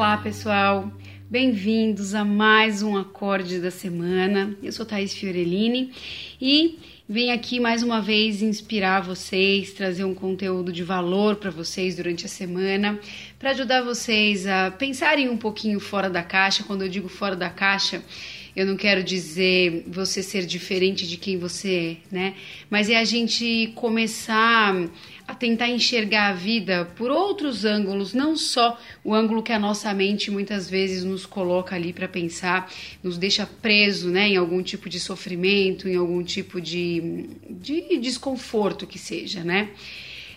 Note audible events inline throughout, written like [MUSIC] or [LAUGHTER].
Olá, pessoal. Bem-vindos a mais um acorde da semana. Eu sou Thaís Fiorellini e venho aqui mais uma vez inspirar vocês, trazer um conteúdo de valor para vocês durante a semana, para ajudar vocês a pensarem um pouquinho fora da caixa. Quando eu digo fora da caixa, eu não quero dizer você ser diferente de quem você é, né? Mas é a gente começar a tentar enxergar a vida por outros ângulos, não só o ângulo que a nossa mente muitas vezes nos coloca ali para pensar, nos deixa preso, né, em algum tipo de sofrimento, em algum tipo de, de desconforto que seja, né?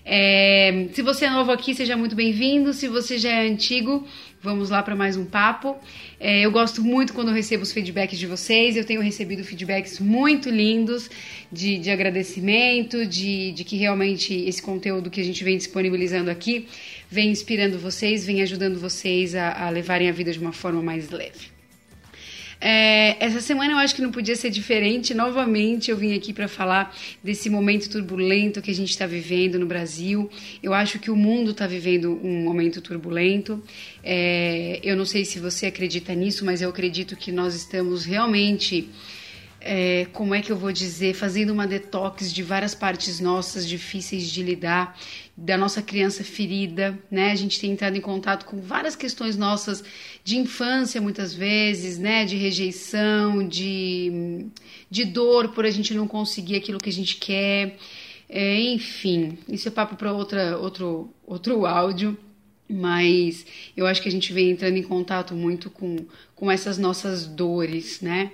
É, se você é novo aqui, seja muito bem-vindo. Se você já é antigo, vamos lá para mais um papo. É, eu gosto muito quando recebo os feedbacks de vocês. Eu tenho recebido feedbacks muito lindos de, de agradecimento, de, de que realmente esse conteúdo que a gente vem disponibilizando aqui vem inspirando vocês, vem ajudando vocês a, a levarem a vida de uma forma mais leve. É, essa semana eu acho que não podia ser diferente. Novamente eu vim aqui para falar desse momento turbulento que a gente está vivendo no Brasil. Eu acho que o mundo está vivendo um momento turbulento. É, eu não sei se você acredita nisso, mas eu acredito que nós estamos realmente é, como é que eu vou dizer, fazendo uma detox de várias partes nossas difíceis de lidar, da nossa criança ferida, né? A gente tem entrado em contato com várias questões nossas de infância, muitas vezes, né? De rejeição, de, de dor por a gente não conseguir aquilo que a gente quer. É, enfim, isso é papo para outro, outro áudio mas eu acho que a gente vem entrando em contato muito com, com essas nossas dores, né?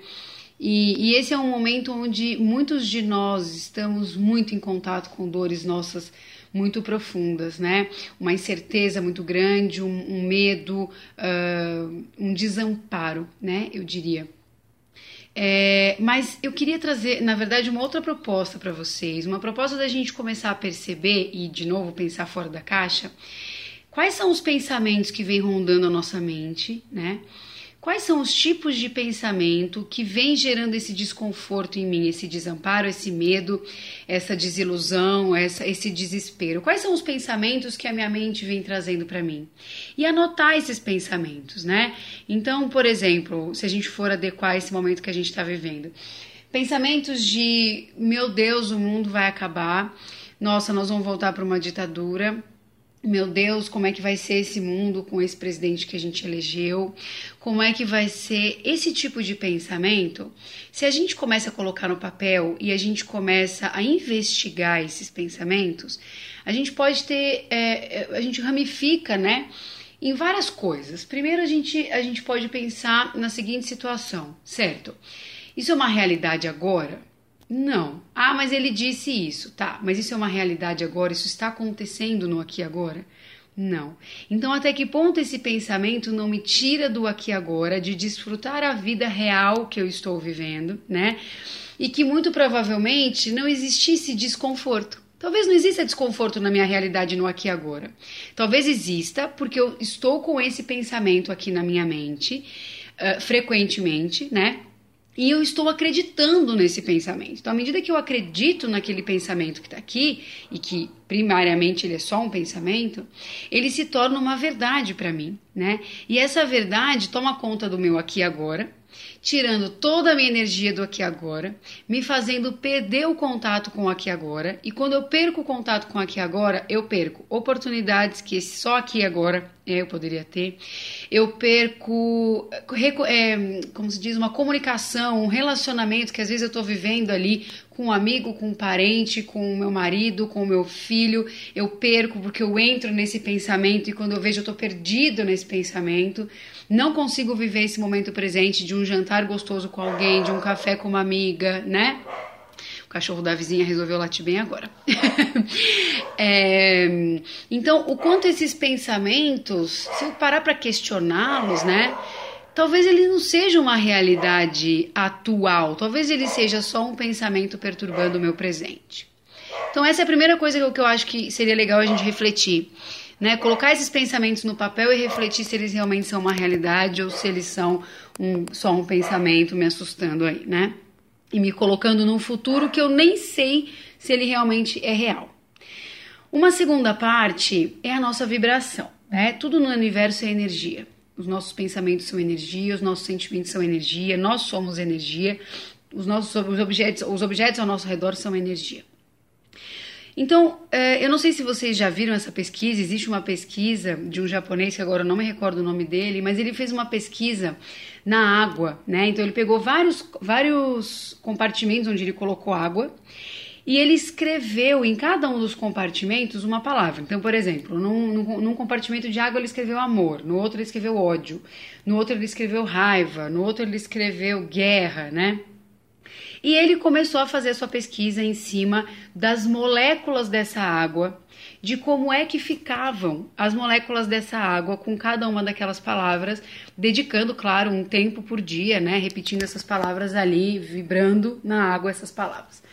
E, e, esse é um momento onde muitos de nós estamos muito em contato com dores nossas muito profundas, né? Uma incerteza muito grande, um, um medo, uh, um desamparo, né? Eu diria. É, mas eu queria trazer, na verdade, uma outra proposta para vocês, uma proposta da gente começar a perceber e, de novo, pensar fora da caixa. Quais são os pensamentos que vêm rondando a nossa mente, né? Quais são os tipos de pensamento que vem gerando esse desconforto em mim, esse desamparo, esse medo, essa desilusão, essa, esse desespero? Quais são os pensamentos que a minha mente vem trazendo para mim? E anotar esses pensamentos, né? Então, por exemplo, se a gente for adequar esse momento que a gente está vivendo, pensamentos de meu Deus, o mundo vai acabar, nossa, nós vamos voltar para uma ditadura meu Deus, como é que vai ser esse mundo com esse presidente que a gente elegeu? Como é que vai ser esse tipo de pensamento? Se a gente começa a colocar no papel e a gente começa a investigar esses pensamentos, a gente pode ter, é, é a gente ramifica, né? Em várias coisas. Primeiro, a gente, a gente pode pensar na seguinte situação, certo? Isso é uma realidade agora? Não. Ah, mas ele disse isso. Tá, mas isso é uma realidade agora? Isso está acontecendo no aqui agora? Não. Então, até que ponto esse pensamento não me tira do aqui agora, de desfrutar a vida real que eu estou vivendo, né? E que muito provavelmente não existisse desconforto. Talvez não exista desconforto na minha realidade no aqui agora. Talvez exista porque eu estou com esse pensamento aqui na minha mente uh, frequentemente, né? E eu estou acreditando nesse pensamento. Então, à medida que eu acredito naquele pensamento que está aqui, e que primariamente ele é só um pensamento, ele se torna uma verdade para mim, né? E essa verdade toma conta do meu aqui e agora, tirando toda a minha energia do aqui agora, me fazendo perder o contato com o aqui agora. E quando eu perco o contato com o aqui agora, eu perco oportunidades que só aqui agora eu poderia ter. Eu perco, é, como se diz, uma comunicação, um relacionamento que às vezes eu estou vivendo ali com um amigo, com um parente, com o meu marido, com o meu filho. Eu perco porque eu entro nesse pensamento e quando eu vejo eu estou perdido nesse pensamento. Não consigo viver esse momento presente de um jantar gostoso com alguém, de um café com uma amiga, né? O cachorro da vizinha resolveu latir bem agora. [LAUGHS] é, então, o quanto esses pensamentos, se eu parar para questioná-los, né? Talvez ele não seja uma realidade atual, talvez ele seja só um pensamento perturbando o meu presente. Então, essa é a primeira coisa que eu acho que seria legal a gente refletir né? Colocar esses pensamentos no papel e refletir se eles realmente são uma realidade ou se eles são um, só um pensamento me assustando aí, né? E me colocando num futuro que eu nem sei se ele realmente é real. Uma segunda parte é a nossa vibração, né? Tudo no universo é energia. os nossos pensamentos são energia, os nossos sentimentos são energia, nós somos energia, os nossos os objetos, os objetos ao nosso redor são energia. Então, é, eu não sei se vocês já viram essa pesquisa. Existe uma pesquisa de um japonês que agora eu não me recordo o nome dele, mas ele fez uma pesquisa na água, né? Então ele pegou vários, vários compartimentos onde ele colocou água e ele escreveu em cada um dos compartimentos uma palavra. Então, por exemplo, num, num, num, compartimento de água ele escreveu amor, no outro ele escreveu ódio, no outro ele escreveu raiva, no outro ele escreveu guerra, né? E ele começou a fazer sua pesquisa em cima das moléculas dessa água, de como é que ficavam as moléculas dessa água com cada uma daquelas palavras, dedicando, claro, um tempo por dia, né, repetindo essas palavras ali, vibrando na água essas palavras.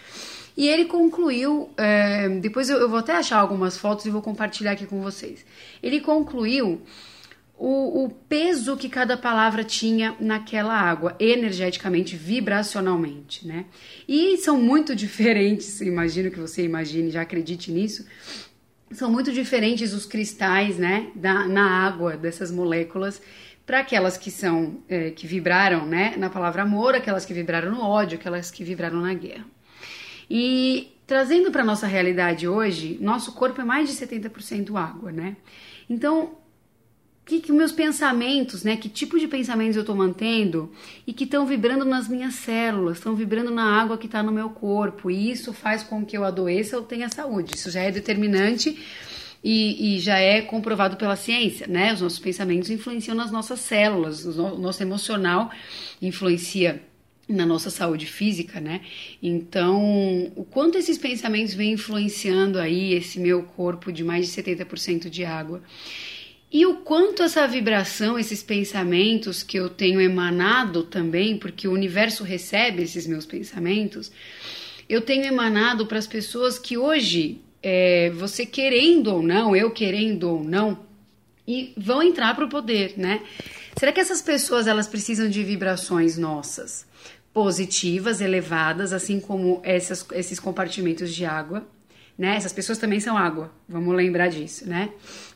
E ele concluiu, é, depois eu, eu vou até achar algumas fotos e vou compartilhar aqui com vocês. Ele concluiu o, o, peso que cada palavra tinha naquela água, energeticamente, vibracionalmente, né? E são muito [LAUGHS] diferentes, imagino que você imagine, já acredite nisso. São muito diferentes os cristais, né, da, na água dessas moléculas para aquelas que são é, que vibraram, né, na palavra amor, aquelas que vibraram no ódio, aquelas que vibraram na guerra. E trazendo para nossa realidade hoje, nosso corpo é mais de 70% água, né? Então, que, que meus pensamentos, né? Que tipo de pensamentos eu estou mantendo e que estão vibrando nas minhas células, estão vibrando na água que está no meu corpo. E isso faz com que eu adoeça ou tenha saúde. Isso já é determinante e, e, já é comprovado pela ciência, né? Os nossos pensamentos influenciam nas nossas células, o nosso emocional influencia na nossa saúde física, né? Então, o quanto esses pensamentos vêm influenciando aí esse meu corpo de mais de 70% de água. E o quanto essa vibração, esses pensamentos que eu tenho emanado também, porque o universo recebe esses meus pensamentos, eu tenho emanado para as pessoas que hoje, é, você querendo ou não, eu querendo ou não, e vão entrar para o poder, né? Será que essas pessoas elas precisam de vibrações nossas, positivas, elevadas, assim como essas, esses compartimentos de água? Né? Essas pessoas também são água, vamos lembrar disso, né?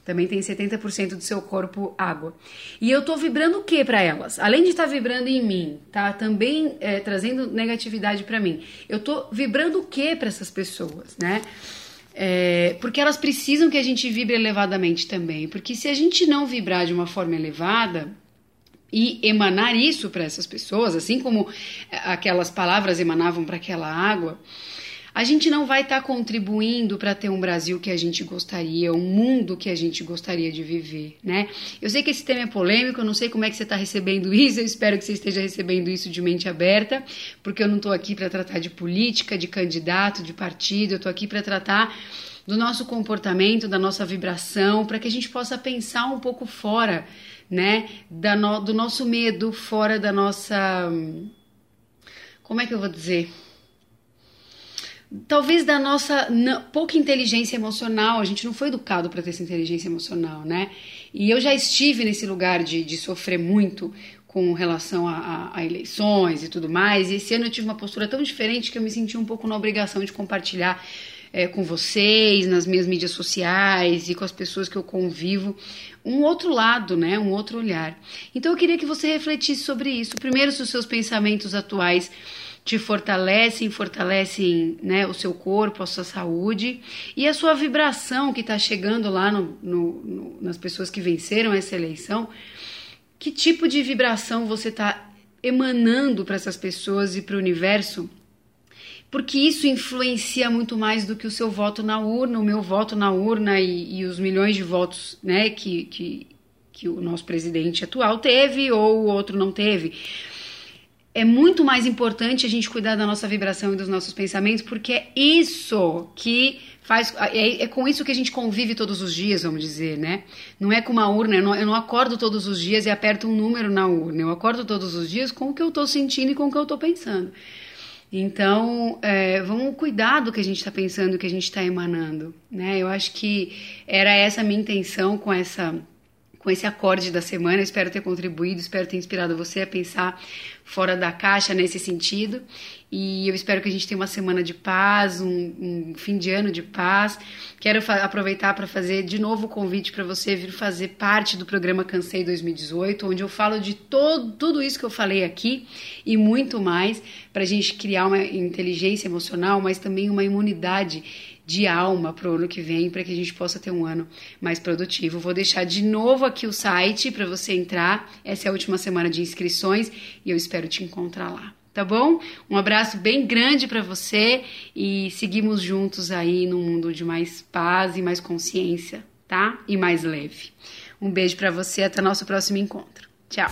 Também tem 70% do seu corpo água. E eu tô vibrando o que para elas? Além de estar tá vibrando em mim, tá também é, trazendo negatividade para mim. Eu tô vibrando o que para essas pessoas, né? É, porque elas precisam que a gente vibre elevadamente também. Porque se a gente não vibrar de uma forma elevada, e emanar isso para essas pessoas, assim como aquelas palavras emanavam para aquela água, a gente não vai estar tá contribuindo para ter um Brasil que a gente gostaria, um mundo que a gente gostaria de viver, né? Eu sei que esse tema é polêmico, eu não sei como é que você está recebendo [LAUGHS] isso, eu espero que você esteja recebendo isso de mente aberta, porque eu não estou aqui para tratar de política, de candidato, de partido, eu estou aqui para tratar do nosso comportamento, da nossa vibração, para que a gente possa pensar um pouco fora, né, da no, do nosso medo, fora da nossa. Como é que eu vou dizer? Talvez da nossa pouca inteligência emocional, a gente não foi educado para ter essa inteligência emocional, né? E eu já estive nesse lugar de, de sofrer muito com relação a, a, a, eleições e tudo mais, e esse ano eu tive uma postura tão diferente que eu me senti um pouco na obrigação de compartilhar é, com vocês, nas minhas mídias sociais e com as pessoas que eu convivo, um outro lado, né? Um outro olhar. Então eu queria que você refletisse sobre isso. Primeiro, se os seus pensamentos atuais te fortalecem, fortalecem né, o seu corpo, a sua saúde e a sua vibração que está chegando lá no, no, no, nas pessoas que venceram essa eleição. Que tipo de vibração você está emanando para essas pessoas e para o universo? Porque isso influencia muito mais do que o seu voto na urna, o meu voto na urna e, e os milhões de votos né, que, que, que o nosso presidente atual teve ou o outro não teve é muito mais importante a gente cuidar da nossa vibração e dos nossos pensamentos, porque é isso que faz. É, é, com isso que a gente convive todos os dias, vamos dizer, né? Não é com uma urna, eu não, eu não acordo todos os dias e aperto um número na urna. Eu acordo todos os dias com o que eu estou sentindo e com o que eu estou pensando. Então, é, vamos cuidar do que a gente está pensando, do que a gente está emanando, né? Eu acho que era essa a minha intenção com essa com esse acorde da semana. Espero ter contribuído, espero ter inspirado você a pensar fora da caixa nesse sentido. E eu espero que a gente tenha uma semana de paz, um, um fim de ano de paz. Quero aproveitar para fazer de novo o convite para você vir fazer parte do programa Cansei 2018, onde eu falo de todo, tudo isso que eu falei aqui e muito mais, para a gente criar uma inteligência emocional, mas também uma imunidade de alma para o ano que vem, para que a gente possa ter um ano mais produtivo. Vou deixar de novo aqui o site para você entrar. Essa é a última semana de inscrições e eu espero te encontrar lá. Tá bom? Um abraço bem grande para você e seguimos juntos aí num mundo de mais paz e mais consciência, tá? E mais leve. Um beijo para você, até nosso próximo encontro. Tchau.